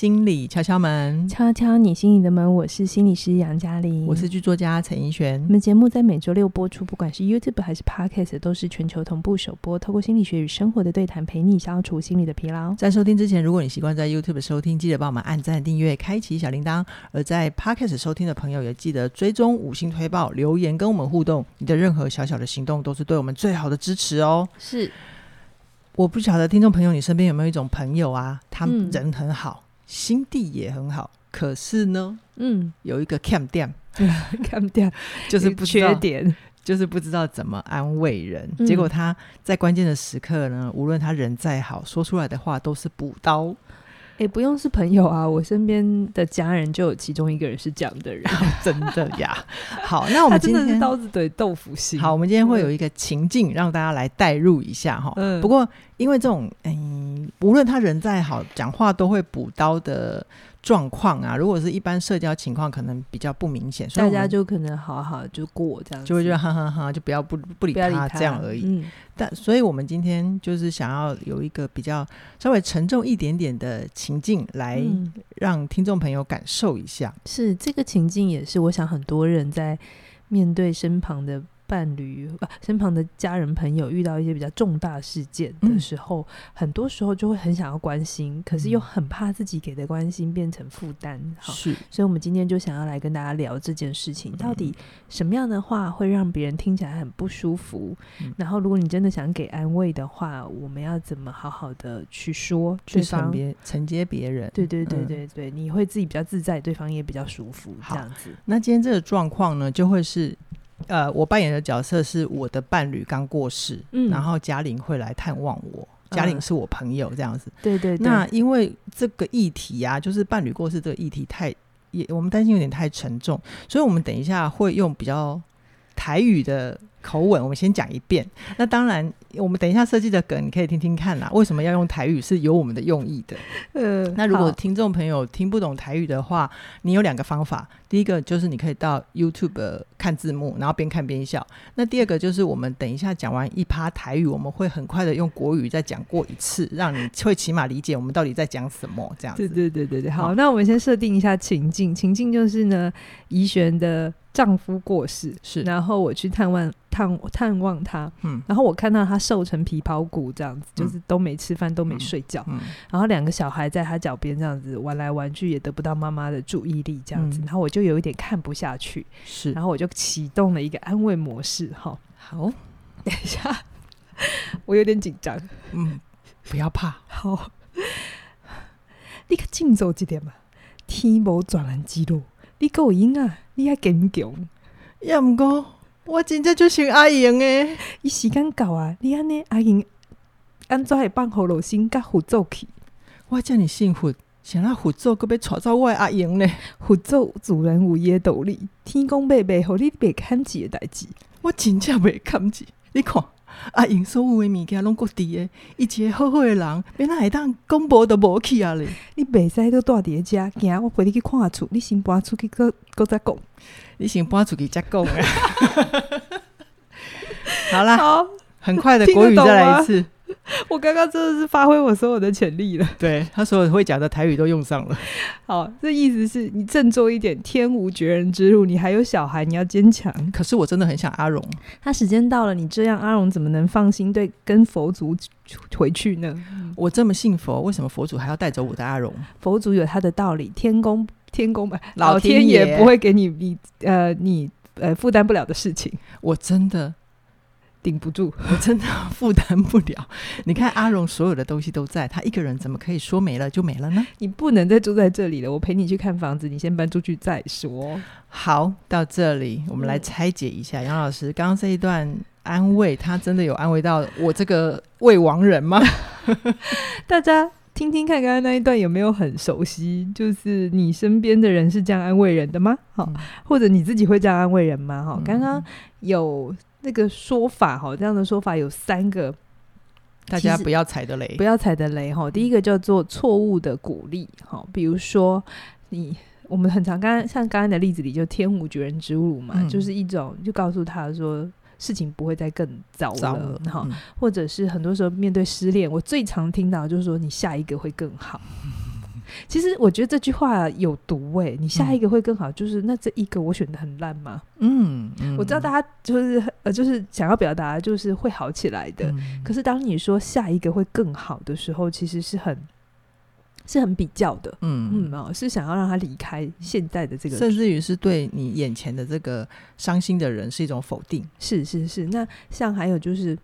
心理敲敲门，敲敲你心里的门。我是心理师杨嘉玲，我是剧作家陈怡璇。我们节目在每周六播出，不管是 YouTube 还是 Podcast，都是全球同步首播。透过心理学与生活的对谈，陪你消除心理的疲劳。在收听之前，如果你习惯在 YouTube 收听，记得帮我们按赞、订阅、开启小铃铛；而在 Podcast 收听的朋友，也记得追踪五星推报、留言跟我们互动。你的任何小小的行动，都是对我们最好的支持哦。是，我不晓得听众朋友，你身边有没有一种朋友啊？他人很好。嗯心地也很好，可是呢，嗯，有一个 cam 点，cam 点就是不缺点，就是不知道怎么安慰人。嗯、结果他在关键的时刻呢，无论他人再好，说出来的话都是补刀。也、欸、不用是朋友啊，我身边的家人就有其中一个人是这样的人，真的呀。好，那我们 今天是刀子嘴豆腐心。好，我们今天会有一个情境，让大家来代入一下哈。嗯。不过，因为这种嗯，无论他人再好，讲话都会补刀的。状况啊，如果是一般社交情况，可能比较不明显，所以大家就可能好好就过这样子，就会觉得哈哈哈，就不要不不理他这样而已。嗯，但所以我们今天就是想要有一个比较稍微沉重一点点的情境，来让听众朋友感受一下。嗯，是这个情境，也是我想很多人在面对身旁的。伴侣、啊、身旁的家人朋友遇到一些比较重大事件的时候，嗯、很多时候就会很想要关心，可是又很怕自己给的关心变成负担。好，是，所以我们今天就想要来跟大家聊这件事情，到底什么样的话会让别人听起来很不舒服？嗯、然后，如果你真的想给安慰的话，我们要怎么好好的去说？去承别承接别人？对对对对对，嗯、你会自己比较自在，对方也比较舒服，这样子。那今天这个状况呢，就会是。呃，我扮演的角色是我的伴侣刚过世，嗯，然后嘉玲会来探望我。嘉玲是我朋友，这样子。对对对。那因为这个议题啊，就是伴侣过世这个议题太也，我们担心有点太沉重，所以我们等一下会用比较台语的。口吻，我们先讲一遍。那当然，我们等一下设计的梗，你可以听听看啦。为什么要用台语？是有我们的用意的。嗯、呃，那如果听众朋友听不懂台语的话，你有两个方法。第一个就是你可以到 YouTube 看字幕，然后边看边笑。那第二个就是我们等一下讲完一趴台语，我们会很快的用国语再讲过一次，让你会起码理解我们到底在讲什么。这样子。对对对对对。好，好，那我们先设定一下情境。情境就是呢，怡璇的丈夫过世，是，然后我去探望。探探望他，嗯，然后我看到他瘦成皮包骨这样子，嗯、就是都没吃饭，都没睡觉，嗯嗯、然后两个小孩在他脚边这样子玩来玩去，也得不到妈妈的注意力这样子，嗯、然后我就有一点看不下去，是，然后我就启动了一个安慰模式，哈，好，等一下，我有点紧张，嗯，不要怕，好，你可静走一点嘛，天无转人之路，你够赢啊，你还坚强，也唔过。我真正就想阿英诶，伊时间到啊！你安尼阿英安怎会放好罗心甲胡走去？我叫你幸福，想那胡走，阁要带走我阿英呢？佛祖主人有伊诶道理，天公伯伯互你别看钱诶代志，我真正袂看钱。你看阿英所有诶物件拢各伫诶，伊一个好好诶人，免那会当讲无都无去啊咧！你袂使都住伫诶遮，行我陪你去看下厝，你先搬出去，阁阁再讲。你先搬出去再讲啊！好啦，好，很快的国语再来一次。我刚刚真的是发挥我所有的潜力了。对，他所有会讲的台语都用上了。好，这意思是你振作一点，天无绝人之路。你还有小孩，你要坚强。可是我真的很想阿荣。他时间到了，你这样阿荣怎么能放心对跟佛祖回去呢？我这么信佛，为什么佛祖还要带走我的阿荣？佛祖有他的道理，天公。天公吧，老天爷不会给你你呃你呃负担不了的事情。我真的顶不住，我真的负担不了。你看阿荣所有的东西都在，他一个人怎么可以说没了就没了呢？你不能再住在这里了，我陪你去看房子，你先搬出去再说。好，到这里我们来拆解一下，杨、嗯、老师刚刚这一段安慰，他真的有安慰到我这个未亡人吗？大家。听听看，刚刚那一段有没有很熟悉？就是你身边的人是这样安慰人的吗？好、嗯，或者你自己会这样安慰人吗？哈、嗯，刚刚有那个说法，哈，这样的说法有三个，大家不要踩的雷，不要踩的雷，哈。第一个叫做错误的鼓励，哈，比如说你，我们很常刚刚像刚刚的例子里，就天无绝人之路嘛，嗯、就是一种就告诉他说。事情不会再更糟了，哈，嗯、或者是很多时候面对失恋，我最常听到就是说你下一个会更好，其实我觉得这句话有毒哎、欸，你下一个会更好，就是、嗯、那这一个我选的很烂吗？嗯，嗯，我知道大家就是呃，就是想要表达就是会好起来的。嗯、可是当你说下一个会更好的时候，其实是很是很比较的。嗯嗯哦，是想要让他离开现在的这个，甚至于是对你眼前的这个伤心的人是一种否定。是是是，那像还有就是。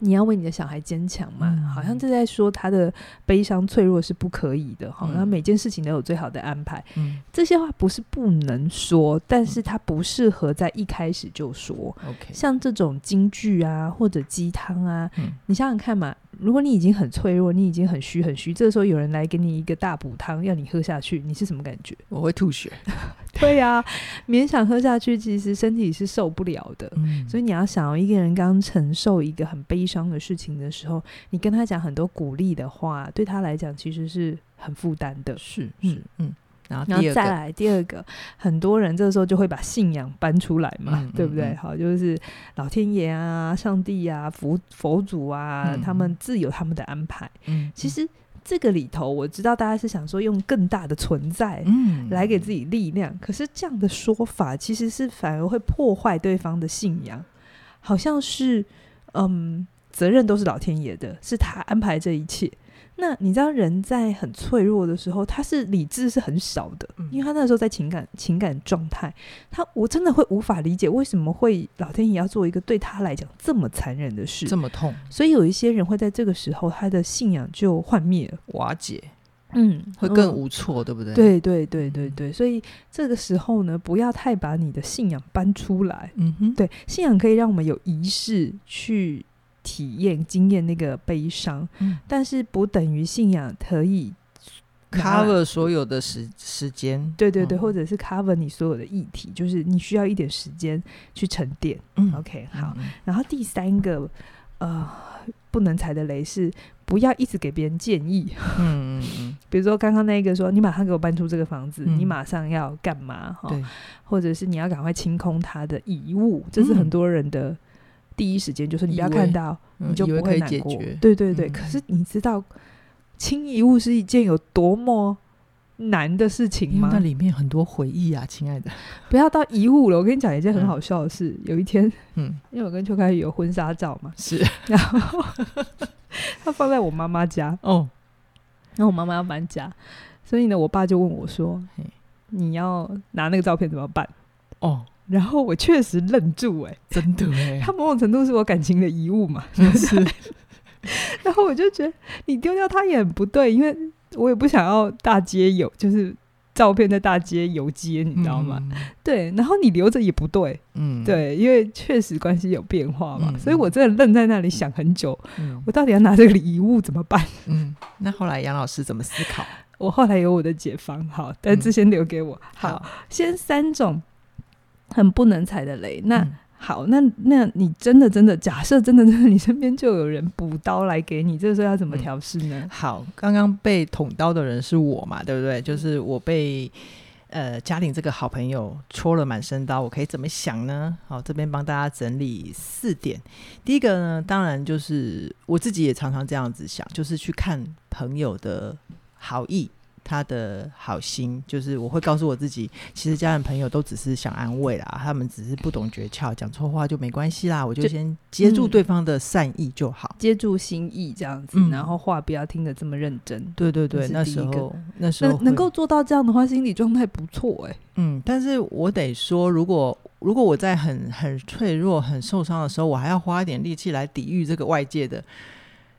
你要为你的小孩坚强嘛？嗯、好像就在说他的悲伤脆弱是不可以的哈。然后、嗯、每件事情都有最好的安排。嗯、这些话不是不能说，但是他不适合在一开始就说。OK，像这种金句啊，或者鸡汤啊，嗯、你想想看嘛。如果你已经很脆弱，你已经很虚很虚，这个时候有人来给你一个大补汤，要你喝下去，你是什么感觉？我会吐血。对呀、啊，勉强喝下去，其实身体是受不了的。嗯、所以你要想，一个人刚承受一个很悲伤的事情的时候，你跟他讲很多鼓励的话，对他来讲其实是很负担的。是是嗯。嗯然后，然后再来第二个，很多人这个时候就会把信仰搬出来嘛，嗯、对不对？嗯、好，就是老天爷啊、上帝啊、佛佛祖啊，嗯、他们自有他们的安排。嗯，其实这个里头，我知道大家是想说用更大的存在，嗯，来给自己力量。嗯、可是这样的说法，其实是反而会破坏对方的信仰，好像是嗯，责任都是老天爷的，是他安排这一切。那你知道人在很脆弱的时候，他是理智是很少的，嗯、因为他那时候在情感情感状态，他我真的会无法理解为什么会老天爷要做一个对他来讲这么残忍的事，这么痛，所以有一些人会在这个时候他的信仰就幻灭了，瓦解，嗯，会更无措，嗯、对不对？对对对对对，所以这个时候呢，不要太把你的信仰搬出来，嗯哼，对，信仰可以让我们有仪式去。体验、经验那个悲伤，嗯、但是不等于信仰可以 cover 所有的时时间。对对对，嗯、或者是 cover 你所有的议题，就是你需要一点时间去沉淀。嗯、OK，好。嗯、然后第三个，呃，不能踩的雷是不要一直给别人建议。嗯嗯嗯。比如说刚刚那个说，你马上给我搬出这个房子，嗯、你马上要干嘛？哈对，或者是你要赶快清空他的遗物，这是很多人的。第一时间就是你不要看到，你就不会难过。对对对，可是你知道清遗物是一件有多么难的事情吗？那里面很多回忆啊，亲爱的。不要到遗物了，我跟你讲一件很好笑的事。有一天，嗯，因为我跟邱开宇有婚纱照嘛，是，然后他放在我妈妈家哦，然后我妈妈要搬家，所以呢，我爸就问我说：“你要拿那个照片怎么办？”哦。然后我确实愣住，哎，真的哎，他某种程度是我感情的遗物嘛，是。然后我就觉得你丢掉它也很不对，因为我也不想要大街有，就是照片在大街游街，你知道吗？嗯、对。然后你留着也不对，嗯，对，因为确实关系有变化嘛，嗯、所以我真的愣在那里想很久，嗯、我到底要拿这个遗物怎么办？嗯，那后来杨老师怎么思考？我后来有我的解方，好，但这先留给我。好先三种。很不能踩的雷。那、嗯、好，那那你真的真的假设真的真的，你身边就有人补刀来给你，这个时候要怎么调试呢？嗯、好，刚刚被捅刀的人是我嘛，对不对？就是我被呃嘉玲这个好朋友戳了满身刀，我可以怎么想呢？好，这边帮大家整理四点。第一个呢，当然就是我自己也常常这样子想，就是去看朋友的好意。他的好心，就是我会告诉我自己，其实家人朋友都只是想安慰啦，他们只是不懂诀窍，讲错话就没关系啦，我就先接住对方的善意就好，接住心意这样子，嗯、然后话不要听得这么认真。对对对，那时候那时候能能够做到这样的话，心理状态不错哎、欸。嗯，但是我得说，如果如果我在很很脆弱、很受伤的时候，我还要花一点力气来抵御这个外界的。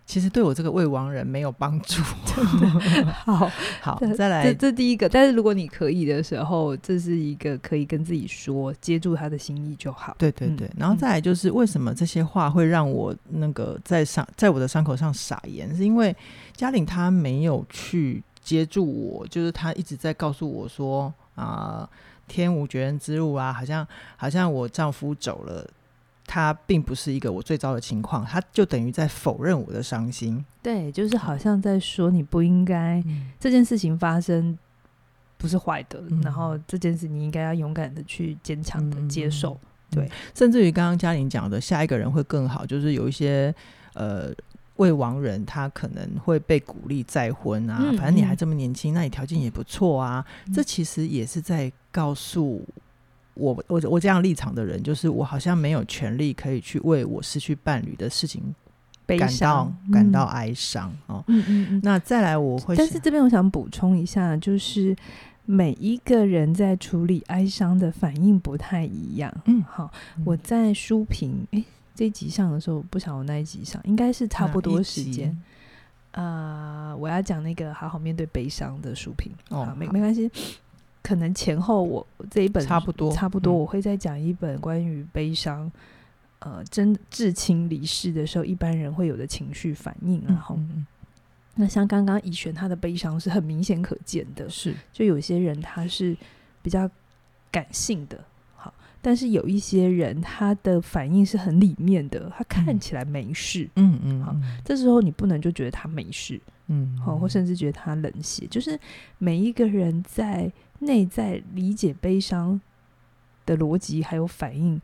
其实对我这个未亡人没有帮助。好 好，再来，这这第一个。但是如果你可以的时候，这是一个可以跟自己说，接住他的心意就好。对对对。嗯、然后再来就是，为什么这些话会让我那个在伤在我的伤口上撒盐？是因为嘉玲她没有去接住我，就是她一直在告诉我说啊、呃，天无绝人之路啊，好像好像我丈夫走了。他并不是一个我最糟的情况，他就等于在否认我的伤心。对，就是好像在说你不应该、嗯、这件事情发生不是坏的，嗯、然后这件事你应该要勇敢的去坚强的接受。嗯、对，甚至于刚刚嘉玲讲的下一个人会更好，就是有一些呃，未亡人他可能会被鼓励再婚啊，嗯、反正你还这么年轻，嗯、那你条件也不错啊。嗯、这其实也是在告诉我，我我这样立场的人，就是我好像没有权利可以去为我失去伴侣的事情感到悲伤感到哀伤哦。嗯嗯嗯。那再来我会，但是这边我想补充一下，就是每一个人在处理哀伤的反应不太一样。嗯，好，我在书评诶。这一集上的时候，不晓得我那一集上应该是差不多时间。啊、呃，我要讲那个好好面对悲伤的书评哦，好没没关系，可能前后我这一本差不多，差不多，我会再讲一本关于悲伤，嗯、呃，真至亲离世的时候，一般人会有的情绪反应。然后，那像刚刚以璇他的悲伤是很明显可见的，是。就有些人他是比较感性的。好但是有一些人，他的反应是很里面的，他看起来没事，嗯嗯，好，这时候你不能就觉得他没事，嗯，好，或甚至觉得他冷血，就是每一个人在内在理解悲伤的逻辑还有反应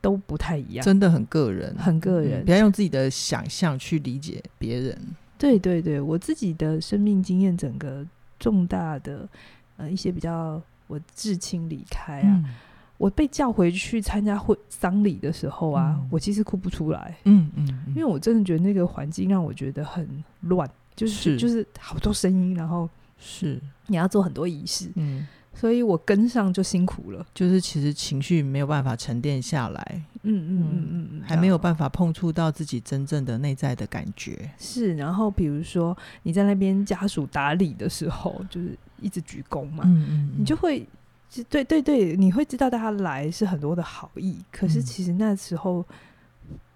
都不太一样，真的很个人，很个人，嗯，不要用自己的想象去理解别人。对对对，我自己的生命经验，整个重大的呃一些比较，我至亲离开啊。嗯我被叫回去参加会丧礼的时候啊，嗯、我其实哭不出来，嗯嗯，嗯因为我真的觉得那个环境让我觉得很乱，就是，是就是好多声音，然后是。你要做很多仪式，嗯，所以我跟上就辛苦了，就是其实情绪没有办法沉淀下来，嗯嗯嗯嗯嗯，还没有办法碰触到自己真正的内在的感觉，是。然后比如说你在那边家属打理的时候，就是一直鞠躬嘛，嗯，嗯嗯，你就会。对对对，你会知道大家来是很多的好意，可是其实那时候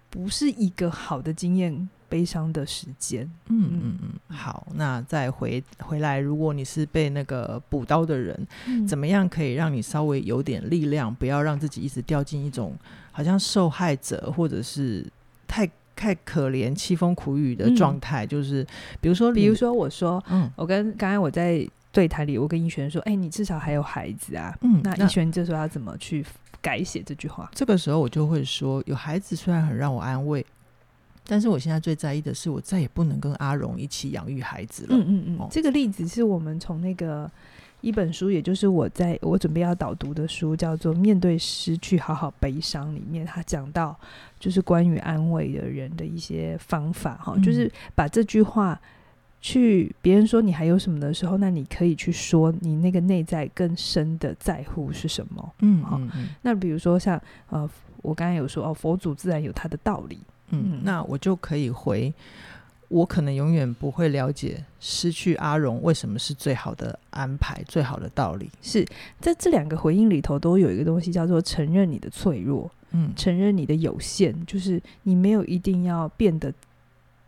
不是一个好的经验，悲伤的时间。嗯嗯嗯。好，那再回回来，如果你是被那个补刀的人，嗯、怎么样可以让你稍微有点力量，不要让自己一直掉进一种好像受害者或者是太太可怜、凄风苦雨的状态？嗯、就是比如说，比如说我说，嗯，我跟刚才我在。对台里，我跟一璇说：“哎、欸，你至少还有孩子啊。”嗯，那一璇这时候要怎么去改写这句话？这个时候我就会说：“有孩子虽然很让我安慰，但是我现在最在意的是，我再也不能跟阿荣一起养育孩子了。”嗯嗯嗯。哦、这个例子是我们从那个一本书，也就是我在我准备要导读的书，叫做《面对失去，好好悲伤》里面，他讲到就是关于安慰的人的一些方法。哈、嗯，就是把这句话。去别人说你还有什么的时候，那你可以去说你那个内在更深的在乎是什么。嗯，好、嗯。嗯、那比如说像呃，我刚才有说哦，佛祖自然有他的道理。嗯，嗯，那我就可以回，我可能永远不会了解失去阿荣为什么是最好的安排，最好的道理。是在这两个回应里头都有一个东西叫做承认你的脆弱，嗯，承认你的有限，就是你没有一定要变得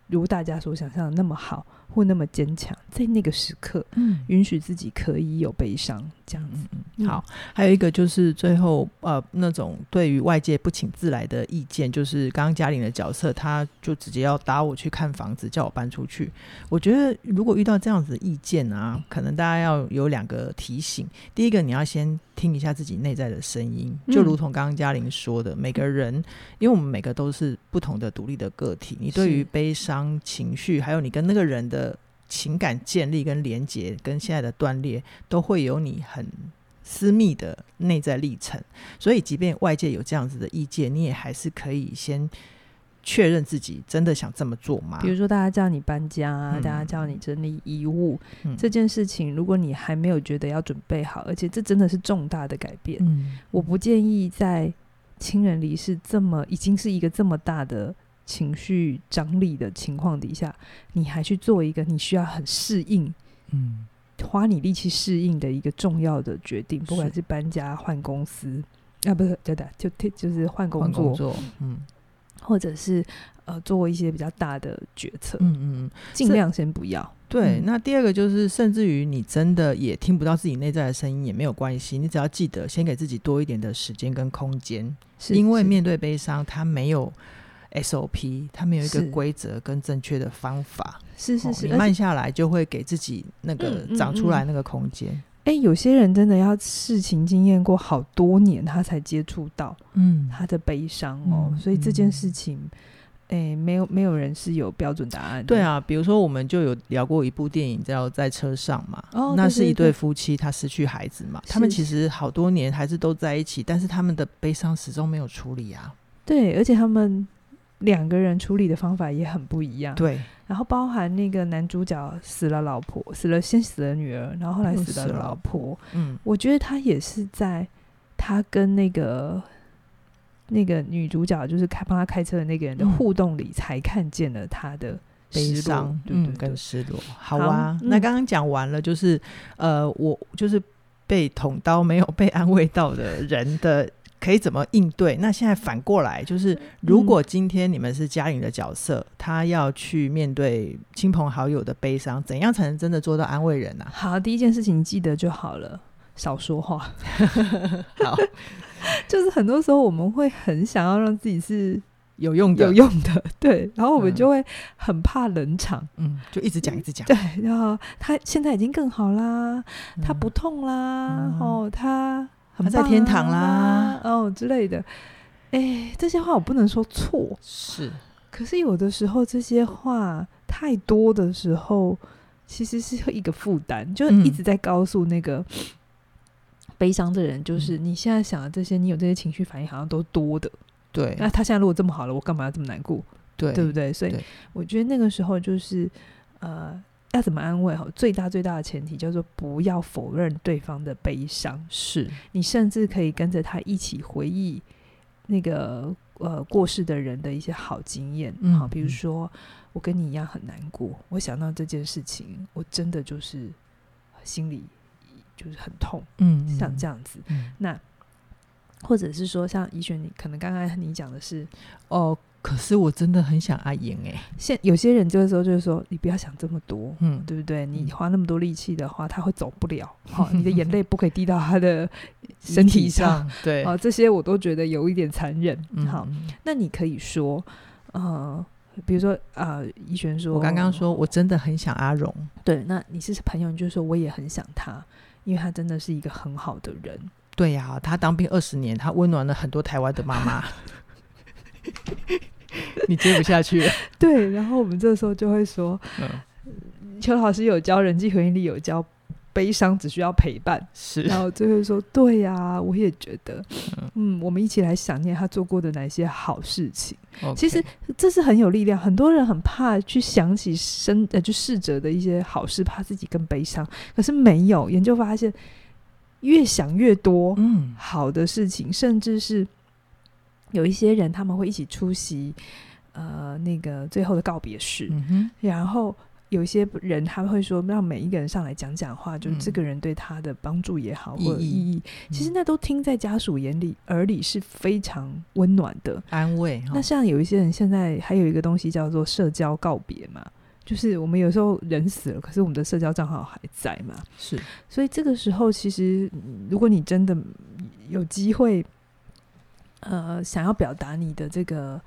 如大家所想象的那么好。或那么坚强，在那个时刻，嗯，允许自己可以有悲伤，这样子。嗯、好，还有一个就是最后，呃，那种对于外界不请自来的意见，就是刚刚嘉玲的角色，他就直接要打我去看房子，叫我搬出去。我觉得如果遇到这样子的意见啊，可能大家要有两个提醒。第一个，你要先听一下自己内在的声音，就如同刚刚嘉玲说的，嗯、每个人，因为我们每个都是不同的独立的个体，你对于悲伤情绪，还有你跟那个人的。的情感建立跟连接，跟现在的断裂，都会有你很私密的内在历程。所以，即便外界有这样子的意见，你也还是可以先确认自己真的想这么做吗？比如说，大家叫你搬家啊，嗯、大家叫你整理衣物，嗯、这件事情，如果你还没有觉得要准备好，而且这真的是重大的改变，嗯、我不建议在亲人离世这么已经是一个这么大的。情绪张力的情况底下，你还去做一个你需要很适应，嗯，花你力气适应的一个重要的决定，不管是搬家、换公司啊，不是，对的，就就是换工作，工作，嗯，或者是呃做一些比较大的决策，嗯嗯，尽量先不要。对，嗯、那第二个就是，甚至于你真的也听不到自己内在的声音也没有关系，你只要记得先给自己多一点的时间跟空间，因为面对悲伤，它没有。SOP，他们有一个规则跟正确的方法，是是是，你慢下来就会给自己那个长出来那个空间。哎、嗯嗯嗯欸，有些人真的要事情经验过好多年，他才接触到嗯。他的悲伤哦，嗯、所以这件事情，诶，没有没有人是有标准答案。对啊，比如说我们就有聊过一部电影叫《在车上》嘛，哦，那是一对夫妻，他失去孩子嘛，他们其实好多年还是都在一起，但是他们的悲伤始终没有处理啊。对，而且他们两个人处理的方法也很不一样。对，然后包含那个男主角死了老婆，死了先死了女儿，然后后来死了老婆。嗯，我觉得他也是在他跟那个。那个女主角就是开帮他开车的那个人的互动里，才看见了他的悲伤，对对对，嗯，跟失落。好啊，好，那刚刚讲完了，就是、嗯、呃，我就是被捅刀没有被安慰到的人的可以怎么应对？那现在反过来，就是如果今天你们是家人的角色，嗯、他要去面对亲朋好友的悲伤，怎样才能真的做到安慰人呢、啊？好，第一件事情记得就好了，少说话。好。就是很多时候我们会很想要让自己是有用的、有用的，对，然后我们就会很怕冷场，嗯，就一直讲一直讲，对，然后他现在已经更好啦，嗯、他不痛啦，嗯、哦，他他在天堂啦，哦之类的，哎，这些话我不能说错，是，可是有的时候这些话太多的时候，其实是一个负担，就一直在告诉那个。嗯悲伤的人，就是你现在想的这些，你有这些情绪反应，好像都多的。对，那他现在如果这么好了，我干嘛要这么难过？对，对不对？所以我觉得那个时候就是，呃，要怎么安慰哈？最大最大的前提叫做不要否认对方的悲伤，是你甚至可以跟着他一起回忆那个呃过世的人的一些好经验。嗯，好，比如说我跟你一样很难过，我想到这件事情，我真的就是心里。就是很痛，嗯，像这样子，嗯、那或者是说，像怡璇，你可能刚刚你讲的是，哦，可是我真的很想阿莹哎。现有些人就是说，就是说，你不要想这么多，嗯，对不对？嗯、你花那么多力气的话，他会走不了，好、嗯，你的眼泪不可以滴到他的 身体上，对，好，这些我都觉得有一点残忍，嗯、好，那你可以说，呃，比如说啊，怡、呃、璇说，我刚刚说我真的很想阿荣，对，那你是朋友，你就说我也很想他。因为他真的是一个很好的人，对呀、啊，他当兵二十年，他温暖了很多台湾的妈妈。你接不下去了，对。然后我们这时候就会说，嗯，邱老师有教人际回应力，有教悲伤只需要陪伴，是。然后就会说，对呀、啊，我也觉得，嗯，嗯，我们一起来想念他做过的哪些好事情。其实这是很有力量，很多人很怕去想起生呃就逝者的一些好事，怕自己更悲伤。可是没有研究发现，越想越多，嗯，好的事情，嗯、甚至是有一些人他们会一起出席呃那个最后的告别式，嗯、然后。有些人他会说，让每一个人上来讲讲话，就是这个人对他的帮助也好，嗯、或者意义，嗯、其实那都听在家属眼里耳里是非常温暖的安慰。那像有一些人现在还有一个东西叫做社交告别嘛，就是我们有时候人死了，可是我们的社交账号还在嘛，是。所以这个时候，其实如果你真的有机会，呃，想要表达你的这个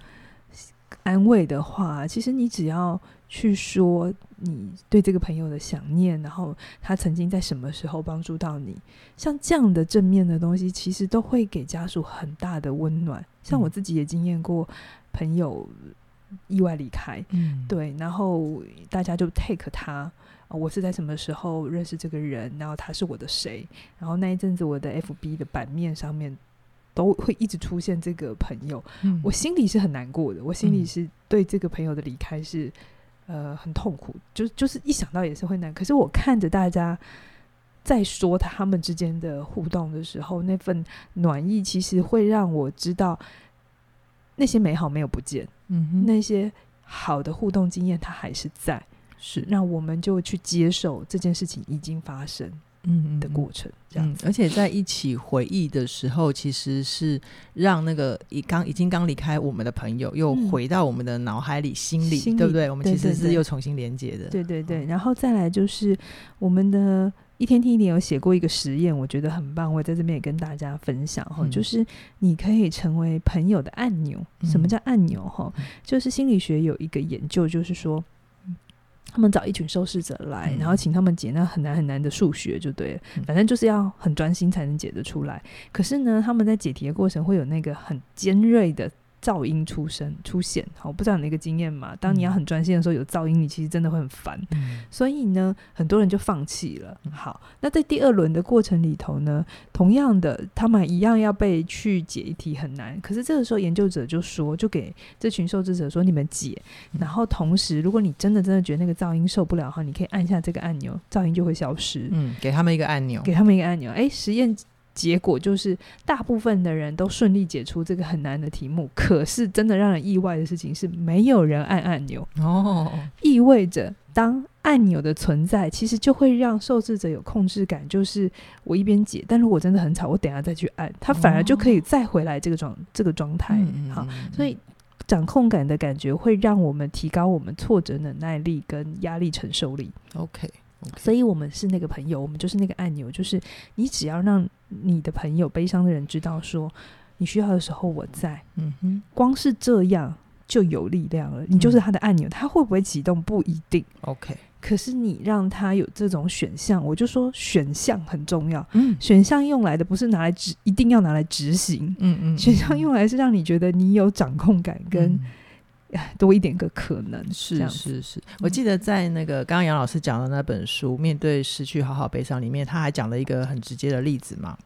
安慰的话，其实你只要。去说你对这个朋友的想念，然后他曾经在什么时候帮助到你，像这样的正面的东西，其实都会给家属很大的温暖。像我自己也经验过朋友意外离开，嗯，对，然后大家就 take 他，我是在什么时候认识这个人，然后他是我的谁，然后那一阵子我的 FB 的版面上面都会一直出现这个朋友，嗯，我心里是很难过的，我心里是对这个朋友的离开是。呃，很痛苦，就就是一想到也是会难。可是我看着大家在说他们之间的互动的时候，那份暖意其实会让我知道那些美好没有不见，嗯，那些好的互动经验它还是在，是，那我们就去接受这件事情已经发生。嗯的过程这样子，嗯，而且在一起回忆的时候，其实是让那个已刚已经刚离开我们的朋友，又回到我们的脑海里、心里，心里对不对？我们其实是又重新连接的。对对对，然后再来就是我们的一天听一点有写过一个实验，我觉得很棒，我在这边也跟大家分享哈，嗯，就是你可以成为朋友的按钮。什么叫按钮？哈，就是心理学有一个研究，就是说。他们找一群受试者来，然后请他们解那很难很难的数学，就对了。反正就是要很专心才能解得出来。可是呢，他们在解题的过程会有那个很尖锐的噪音出声出现，好，我不知道你那个经验嘛？当你要很专心的时候，有噪音，你其实真的会很烦。嗯、所以呢，很多人就放弃了。好，那在第二轮的过程里头呢，同样的，他们一样要被去解一题很难。可是这个时候，研究者就说，就给这群受试者说，你们解。然后同时，如果你真的真的觉得那个噪音受不了的话，你可以按下这个按钮，噪音就会消失。嗯，给他们一个按钮，给他们一个按钮。哎，实验。结果就是，大部分的人都顺利解出这个很难的题目。可是，真的让人意外的事情是，没有人按按钮哦，意味着当按钮的存在，其实就会让受试者有控制感。就是我一边解，但如果真的很吵，我等下再去按，他反而就可以再回来这个状这个状态。嗯、好，所以掌控感的感觉会让我们提高我们挫折忍耐力跟压力承受力。OK。所以，我们是那个朋友，我们就是那个按钮，就是你只要让你的朋友、悲伤的人知道说，你需要的时候我在。嗯哼，光是这样就有力量了。你就是他的按钮，他会不会启动不一定。OK，可是你让他有这种选项，我就说选项很重要。嗯，选项用来的不是拿来执，一定要拿来执行。嗯，嗯嗯，选项用来是让你觉得你有掌控感跟。嗯 多一点个可能是是是，我记得在那个刚刚杨老师讲的那本书《面对失去，好好悲伤》里面，他还讲了一个很直接的例子嘛。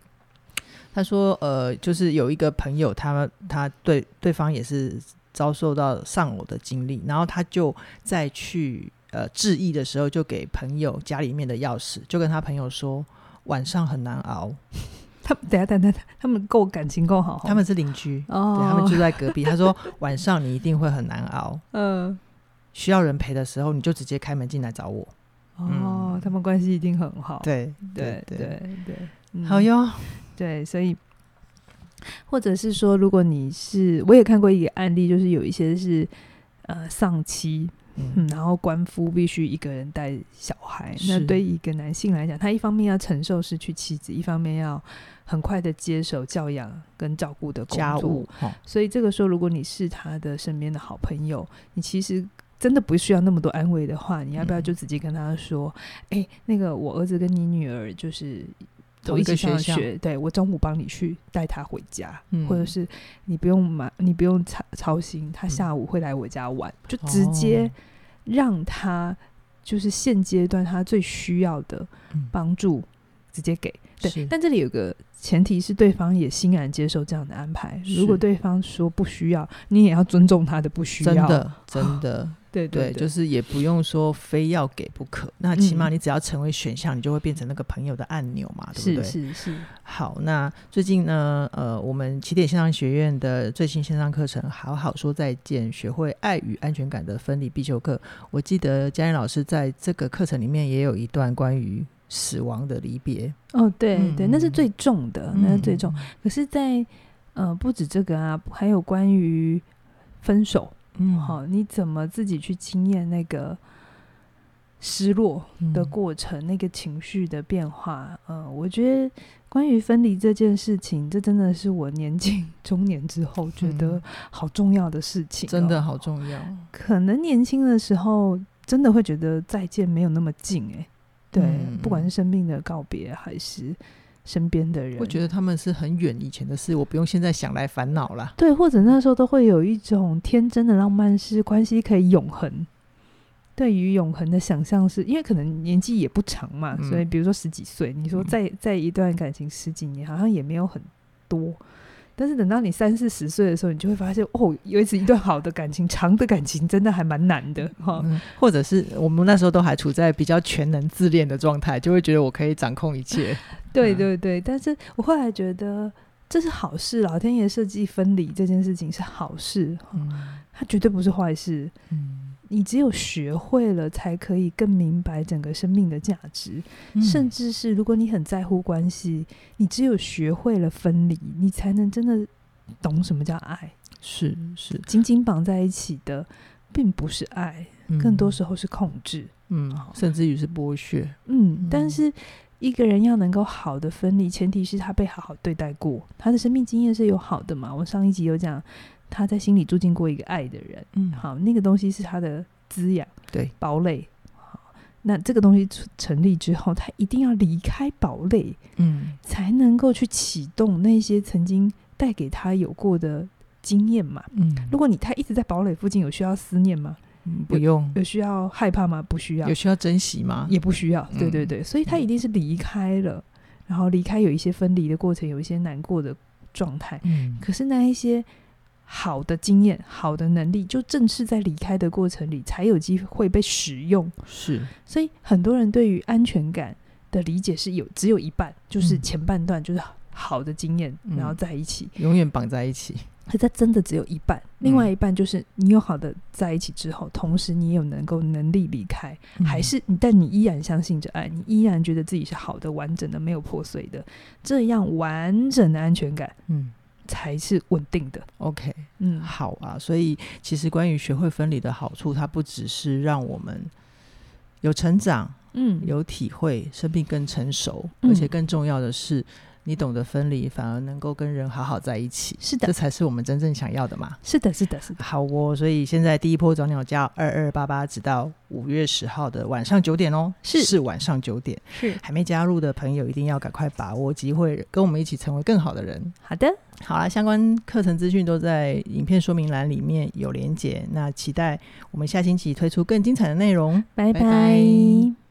他说：“呃，就是有一个朋友，他他对对方也是遭受到丧偶的经历，然后他就在去呃致意的时候，就给朋友家里面的钥匙，就跟他朋友说晚上很难熬。”他等下等下，他们够感情够好，他们是邻居哦，对，他们住在隔壁。他说晚上你一定会很难熬，嗯，需要人陪的时候，你就直接开门进来找我。哦，嗯、他们关系一定很好，对对对对，对嗯、好哟。对，所以或者是说，如果你是，我也看过一个案例，就是有一些是呃丧妻。嗯，然后官夫必须一个人带小孩，那对于一个男性来讲，他一方面要承受失去妻子，一方面要很快的接手教养跟照顾的工家务。哦、所以这个时候，如果你是他的身边的好朋友，你其实真的不需要那么多安慰的话，你要不要就直接跟他说：“哎、嗯，那个我儿子跟你女儿就是。”都一起上学，对，我中午帮你去带他回家，嗯、或者是你不用买，你不用操操心，他下午会来我家玩，嗯、就直接让他就是现阶段他最需要的帮助直接给。对，但这里有个前提是对方也欣然接受这样的安排。如果对方说不需要，你也要尊重他的不需要。真的，真的。对对，对，就是也不用说非要给不可。那起码你只要成为选项，嗯、你就会变成那个朋友的按钮嘛，对不对？是是是。好，那最近呢，呃，我们起点线上学院的最新线上课程《好好说再见：学会爱与安全感的分离必修课》，我记得佳音老师在这个课程里面也有一段关于死亡的离别。哦，对对，嗯、那是最重的，那是最重。嗯、可是在，在呃，不止这个啊，还有关于分手。嗯，好，你怎么自己去经验那个失落的过程，嗯、那个情绪的变化？嗯，我觉得关于分离这件事情，这真的是我年近中年之后觉得好重要的事情，哦，真的好重要。可能年轻的时候真的会觉得再见没有那么近，欸，哎，对，嗯、不管是生命的告别还是。身边的人，我觉得他们是很远以前的事，我不用现在想来烦恼了。对，或者那时候都会有一种天真的浪漫，是关系可以永恒。对于永恒的想象是，因为可能年纪也不长嘛，嗯、所以比如说十几岁，你说在在一段感情十几年，好像也没有很多。但是等到你三四十岁的时候，你就会发现，哦，维持一段好的感情，长的感情真的还蛮难的哈。嗯、或者是我们那时候都还处在比较全能自恋的状态，就会觉得我可以掌控一切。对对对，但是我后来觉得这是好事，老天爷设计分离这件事情是好事，嗯、它绝对不是坏事。嗯。你只有学会了，才可以更明白整个生命的价值。嗯、甚至是如果你很在乎关系，你只有学会了分离，你才能真的懂什么叫爱。是是，紧紧绑在一起的，并不是爱，嗯、更多时候是控制。嗯，甚至于是剥削。嗯，嗯，但是一个人要能够好的分离，前提是他被好好对待过，他的生命经验是有好的嘛？我上一集有讲。他在心里住进过一个爱的人，嗯，好，那个东西是他的滋养，对，堡垒。好，那这个东西成立之后，他一定要离开堡垒，嗯，才能够去启动那些曾经带给他有过的经验嘛。嗯，如果你他一直在堡垒附近，有需要思念吗？嗯，不用有。有需要害怕吗？不需要。有需要珍惜吗？也不需要。对对对，嗯、所以他一定是离开了，然后离开有一些分离的过程，有一些难过的状态。嗯，可是那一些好的经验、好的能力，就正是在离开的过程里才有机会被使用。是，所以很多人对于安全感的理解是有只有一半，就是前半段就是好的经验，嗯、然后在一起，永远绑在一起。可它真的只有一半，另外一半就是你有好的在一起之后，同时你也有能够能力离开，嗯、还是但你依然相信着爱，你依然觉得自己是好的、完整的、没有破碎的，这样完整的安全感，嗯，才是稳定的。OK，嗯，好啊。所以其实关于学会分离的好处，它不只是让我们有成长，嗯，有体会，生命更成熟，嗯、而且更重要的是。你懂得分离，反而能够跟人好好在一起，是的，这才是我们真正想要的嘛。是的，是的，是的。好哦，所以现在第一波早鸟价二二八八，直到五月十号的晚上九点哦，是是晚上九点，是还没加入的朋友一定要赶快把握机会，跟我们一起成为更好的人。好的，好啦，相关课程资讯都在影片说明栏里面有连结。那期待我们下星期推出更精彩的内容，拜拜。拜拜。